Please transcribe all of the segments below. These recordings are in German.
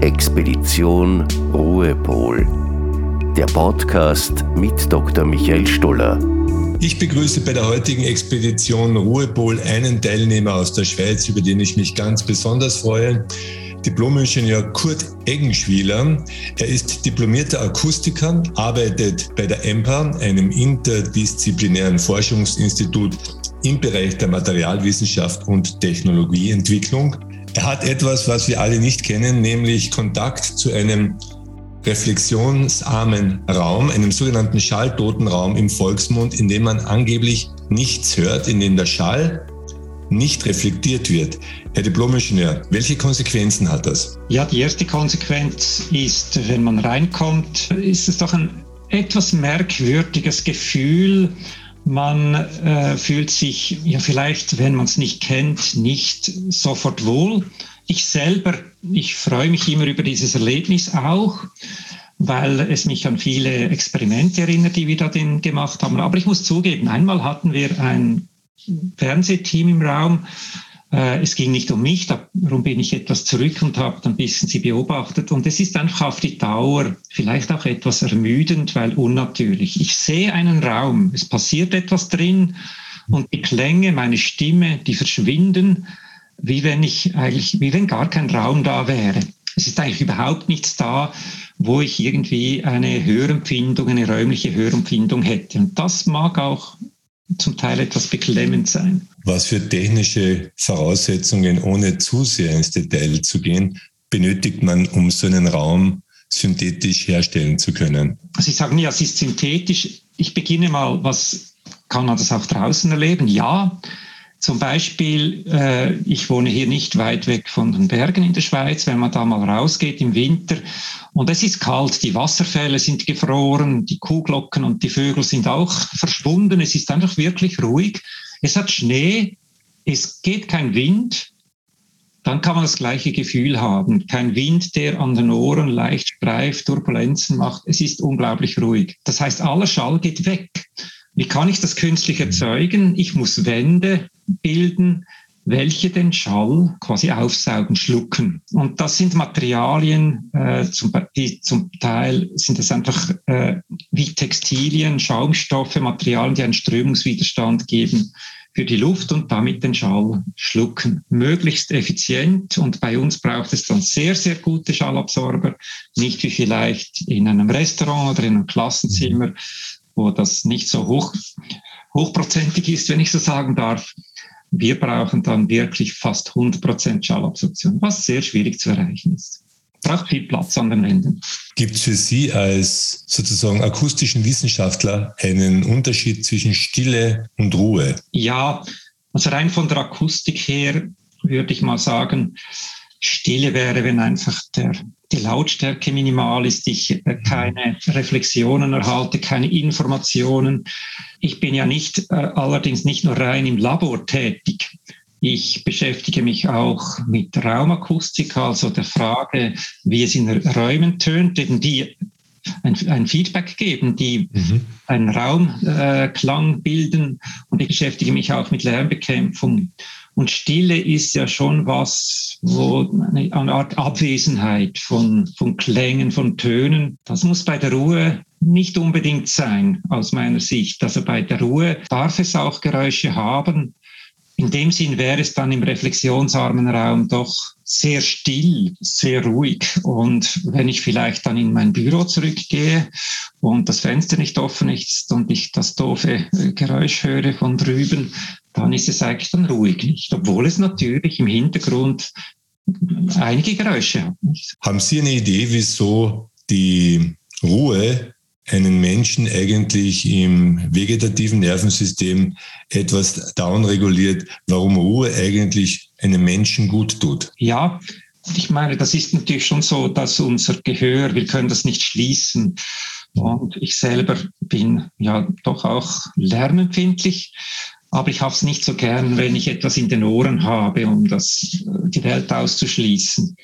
Expedition Ruhepol. Der Podcast mit Dr. Michael Stoller. Ich begrüße bei der heutigen Expedition Ruhepol einen Teilnehmer aus der Schweiz, über den ich mich ganz besonders freue. Diplomingenieur Kurt Eggenschwieler. Er ist diplomierter Akustiker, arbeitet bei der EMPA, einem interdisziplinären Forschungsinstitut im Bereich der Materialwissenschaft und Technologieentwicklung. Er hat etwas, was wir alle nicht kennen, nämlich Kontakt zu einem reflexionsarmen Raum, einem sogenannten schalltoten Raum im Volksmund, in dem man angeblich nichts hört, in dem der Schall nicht reflektiert wird. Herr Diplomingenieur, welche Konsequenzen hat das? Ja, die erste Konsequenz ist, wenn man reinkommt, ist es doch ein etwas merkwürdiges Gefühl, man äh, fühlt sich ja vielleicht, wenn man es nicht kennt, nicht sofort wohl. Ich selber, ich freue mich immer über dieses Erlebnis auch, weil es mich an viele Experimente erinnert, die wir da gemacht haben. Aber ich muss zugeben, einmal hatten wir ein Fernsehteam im Raum, äh, es ging nicht um mich, darum bin ich etwas zurück und habe ein bisschen sie beobachtet. Und es ist einfach auf die Dauer vielleicht auch etwas ermüdend, weil unnatürlich. Ich sehe einen Raum, es passiert etwas drin und die Klänge, meine Stimme, die verschwinden, wie wenn ich eigentlich, wie wenn gar kein Raum da wäre. Es ist eigentlich überhaupt nichts da, wo ich irgendwie eine Hörempfindung, eine räumliche Hörempfindung hätte. Und das mag auch zum Teil etwas beklemmend sein. Was für technische Voraussetzungen, ohne zu sehr ins Detail zu gehen, benötigt man, um so einen Raum synthetisch herstellen zu können? Also ich sage nie, es ist synthetisch. Ich beginne mal, was kann man das auch draußen erleben? Ja, zum Beispiel, äh, ich wohne hier nicht weit weg von den Bergen in der Schweiz. Wenn man da mal rausgeht im Winter und es ist kalt, die Wasserfälle sind gefroren, die Kuhglocken und die Vögel sind auch verschwunden. Es ist einfach wirklich ruhig. Es hat Schnee, es geht kein Wind. Dann kann man das gleiche Gefühl haben. Kein Wind, der an den Ohren leicht streift, Turbulenzen macht. Es ist unglaublich ruhig. Das heißt, aller Schall geht weg. Wie kann ich das künstlich erzeugen? Ich muss Wände bilden, welche den Schall quasi aufsaugen, schlucken. Und das sind Materialien, äh, zum, die zum Teil sind es einfach äh, wie Textilien, Schaumstoffe, Materialien, die einen Strömungswiderstand geben für die Luft und damit den Schall schlucken. Möglichst effizient und bei uns braucht es dann sehr, sehr gute Schallabsorber, nicht wie vielleicht in einem Restaurant oder in einem Klassenzimmer, wo das nicht so hoch, hochprozentig ist, wenn ich so sagen darf. Wir brauchen dann wirklich fast 100% Schallabsorption, was sehr schwierig zu erreichen ist. Braucht viel Platz an den Wänden. Gibt es für Sie als sozusagen akustischen Wissenschaftler einen Unterschied zwischen Stille und Ruhe? Ja, also rein von der Akustik her würde ich mal sagen, Stille wäre, wenn einfach der, die Lautstärke minimal ist, ich äh, keine Reflexionen erhalte, keine Informationen. Ich bin ja nicht äh, allerdings nicht nur rein im Labor tätig. Ich beschäftige mich auch mit Raumakustik, also der Frage, wie es in Räumen tönt, eben die ein, ein Feedback geben, die mhm. einen Raumklang äh, bilden. Und ich beschäftige mich auch mit Lärmbekämpfung. Und Stille ist ja schon was, wo eine, eine Art Abwesenheit von, von Klängen, von Tönen. Das muss bei der Ruhe nicht unbedingt sein, aus meiner Sicht. Also bei der Ruhe darf es auch Geräusche haben. In dem Sinn wäre es dann im reflexionsarmen Raum doch sehr still, sehr ruhig. Und wenn ich vielleicht dann in mein Büro zurückgehe und das Fenster nicht offen ist und ich das doofe Geräusch höre von drüben, dann ist es eigentlich dann ruhig nicht, obwohl es natürlich im Hintergrund einige Geräusche hat. Haben Sie eine Idee, wieso die Ruhe einen Menschen eigentlich im vegetativen Nervensystem etwas downreguliert, warum Ruhe eigentlich einem Menschen gut tut? Ja, ich meine, das ist natürlich schon so, dass unser Gehör, wir können das nicht schließen. Und ich selber bin ja doch auch lärmempfindlich. Aber ich habe es nicht so gern, wenn ich etwas in den Ohren habe, um das, die Welt auszuschließen.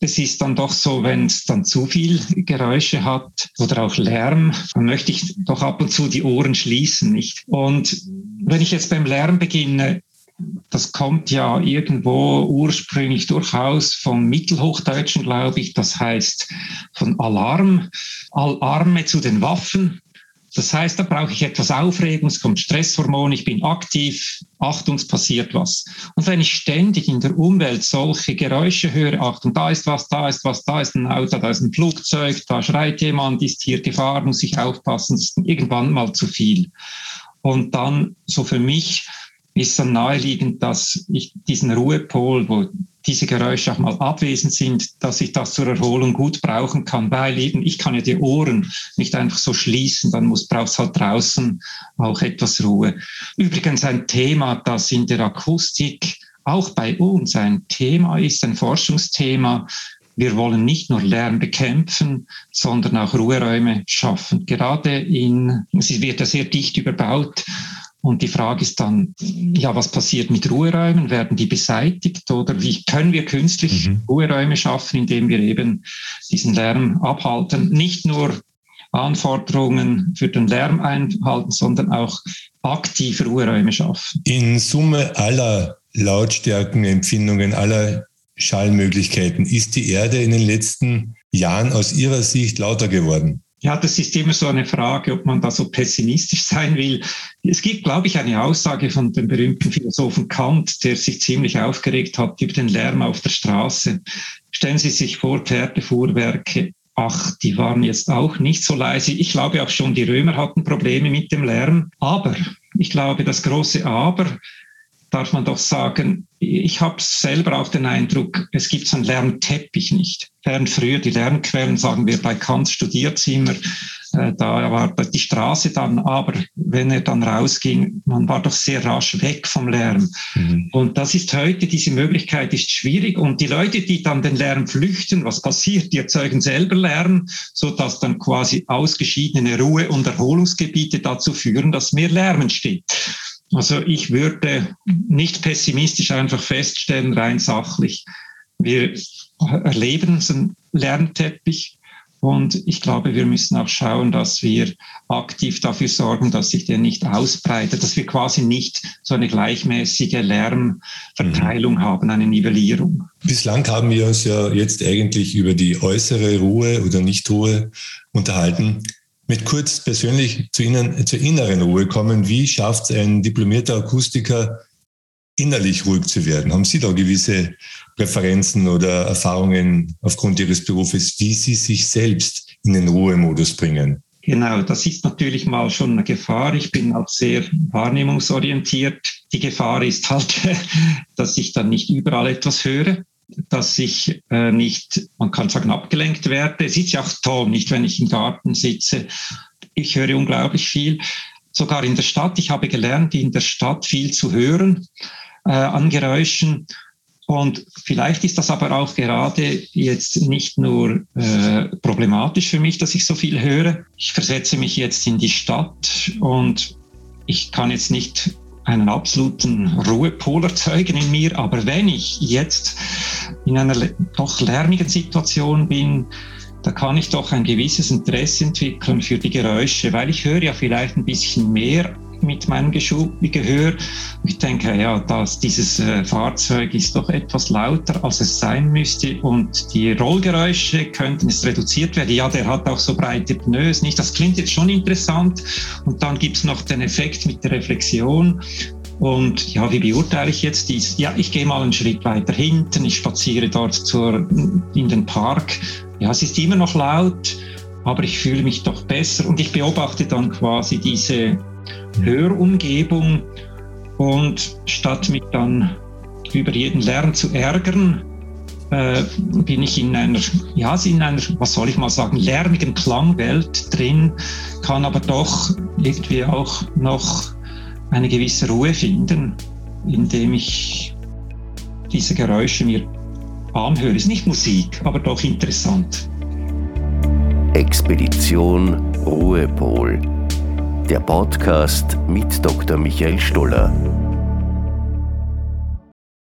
Es ist dann doch so, wenn es dann zu viel Geräusche hat oder auch Lärm, dann möchte ich doch ab und zu die Ohren schließen, nicht? Und wenn ich jetzt beim Lärm beginne, das kommt ja irgendwo ursprünglich durchaus vom Mittelhochdeutschen, glaube ich. Das heißt von Alarm, Alarme zu den Waffen. Das heißt, da brauche ich etwas Aufregung, es kommt Stresshormon, ich bin aktiv, Achtung, es passiert was. Und wenn ich ständig in der Umwelt solche Geräusche höre, Achtung, da ist was, da ist was, da ist ein Auto, da ist ein Flugzeug, da schreit jemand, ist hier Gefahr, muss ich aufpassen, das ist irgendwann mal zu viel. Und dann so für mich ist dann naheliegend, dass ich diesen Ruhepol, wo diese Geräusche auch mal abwesend sind, dass ich das zur Erholung gut brauchen kann, weil eben ich kann ja die Ohren nicht einfach so schließen, dann muss braucht es halt draußen auch etwas Ruhe. Übrigens ein Thema, das in der Akustik auch bei uns ein Thema ist, ein Forschungsthema. Wir wollen nicht nur Lärm bekämpfen, sondern auch Ruheräume schaffen. Gerade in, es wird ja sehr dicht überbaut und die Frage ist dann, ja, was passiert mit Ruheräumen? Werden die beseitigt oder wie können wir künstlich mhm. Ruheräume schaffen, indem wir eben diesen Lärm abhalten? Nicht nur Anforderungen für den Lärm einhalten, sondern auch aktiv Ruheräume schaffen. In Summe aller Lautstärkenempfindungen, aller Schallmöglichkeiten ist die Erde in den letzten Jahren aus Ihrer Sicht lauter geworden? Ja, das ist immer so eine Frage, ob man da so pessimistisch sein will. Es gibt, glaube ich, eine Aussage von dem berühmten Philosophen Kant, der sich ziemlich aufgeregt hat über den Lärm auf der Straße. Stellen Sie sich vor, Pferdefuhrwerke, ach, die waren jetzt auch nicht so leise. Ich glaube auch schon, die Römer hatten Probleme mit dem Lärm. Aber, ich glaube, das große Aber, darf man doch sagen, ich habe selber auch den Eindruck, es gibt so einen Lärmteppich nicht. Während früher die Lärmquellen, sagen wir bei Kants Studierzimmer, äh, da war die Straße dann, aber wenn er dann rausging, man war doch sehr rasch weg vom Lärm. Mhm. Und das ist heute, diese Möglichkeit ist schwierig. Und die Leute, die dann den Lärm flüchten, was passiert? Die erzeugen selber Lärm, so dass dann quasi ausgeschiedene Ruhe- und Erholungsgebiete dazu führen, dass mehr Lärm entsteht. Also ich würde nicht pessimistisch einfach feststellen, rein sachlich, wir erleben einen Lernteppich und ich glaube, wir müssen auch schauen, dass wir aktiv dafür sorgen, dass sich der nicht ausbreitet, dass wir quasi nicht so eine gleichmäßige Lärmverteilung mhm. haben, eine Nivellierung. Bislang haben wir uns ja jetzt eigentlich über die äußere Ruhe oder Nichtruhe unterhalten mit kurz persönlich zu Ihnen, zur inneren Ruhe kommen. Wie schafft es ein diplomierter Akustiker, innerlich ruhig zu werden? Haben Sie da gewisse Präferenzen oder Erfahrungen aufgrund Ihres Berufes, wie Sie sich selbst in den Ruhemodus bringen? Genau, das ist natürlich mal schon eine Gefahr. Ich bin auch sehr wahrnehmungsorientiert. Die Gefahr ist halt, dass ich dann nicht überall etwas höre dass ich äh, nicht, man kann sagen, abgelenkt werde. Es ist ja auch toll, nicht wenn ich im Garten sitze. Ich höre unglaublich viel. Sogar in der Stadt. Ich habe gelernt, in der Stadt viel zu hören äh, an Geräuschen. Und vielleicht ist das aber auch gerade jetzt nicht nur äh, problematisch für mich, dass ich so viel höre. Ich versetze mich jetzt in die Stadt und ich kann jetzt nicht einen absoluten Ruhepol erzeugen in mir. Aber wenn ich jetzt in einer doch lärmigen Situation bin, da kann ich doch ein gewisses Interesse entwickeln für die Geräusche, weil ich höre ja vielleicht ein bisschen mehr mit meinem Gehör. Ich denke, ja, dass dieses äh, Fahrzeug ist doch etwas lauter, als es sein müsste und die Rollgeräusche könnten es reduziert werden. Ja, der hat auch so breite Pneus, nicht? Das klingt jetzt schon interessant. Und dann gibt es noch den Effekt mit der Reflexion. Und ja, wie beurteile ich jetzt dies? Ja, ich gehe mal einen Schritt weiter hinten, ich spaziere dort zur, in den Park. Ja, es ist immer noch laut, aber ich fühle mich doch besser und ich beobachte dann quasi diese Hörumgebung und statt mich dann über jeden Lärm zu ärgern, äh, bin ich in einer, ja, in einer, was soll ich mal sagen, lärmigen Klangwelt drin, kann aber doch irgendwie auch noch eine gewisse Ruhe finden, indem ich diese Geräusche mir anhöre. Ist nicht Musik, aber doch interessant. Expedition Ruhepol. Der Podcast mit Dr. Michael Stoller.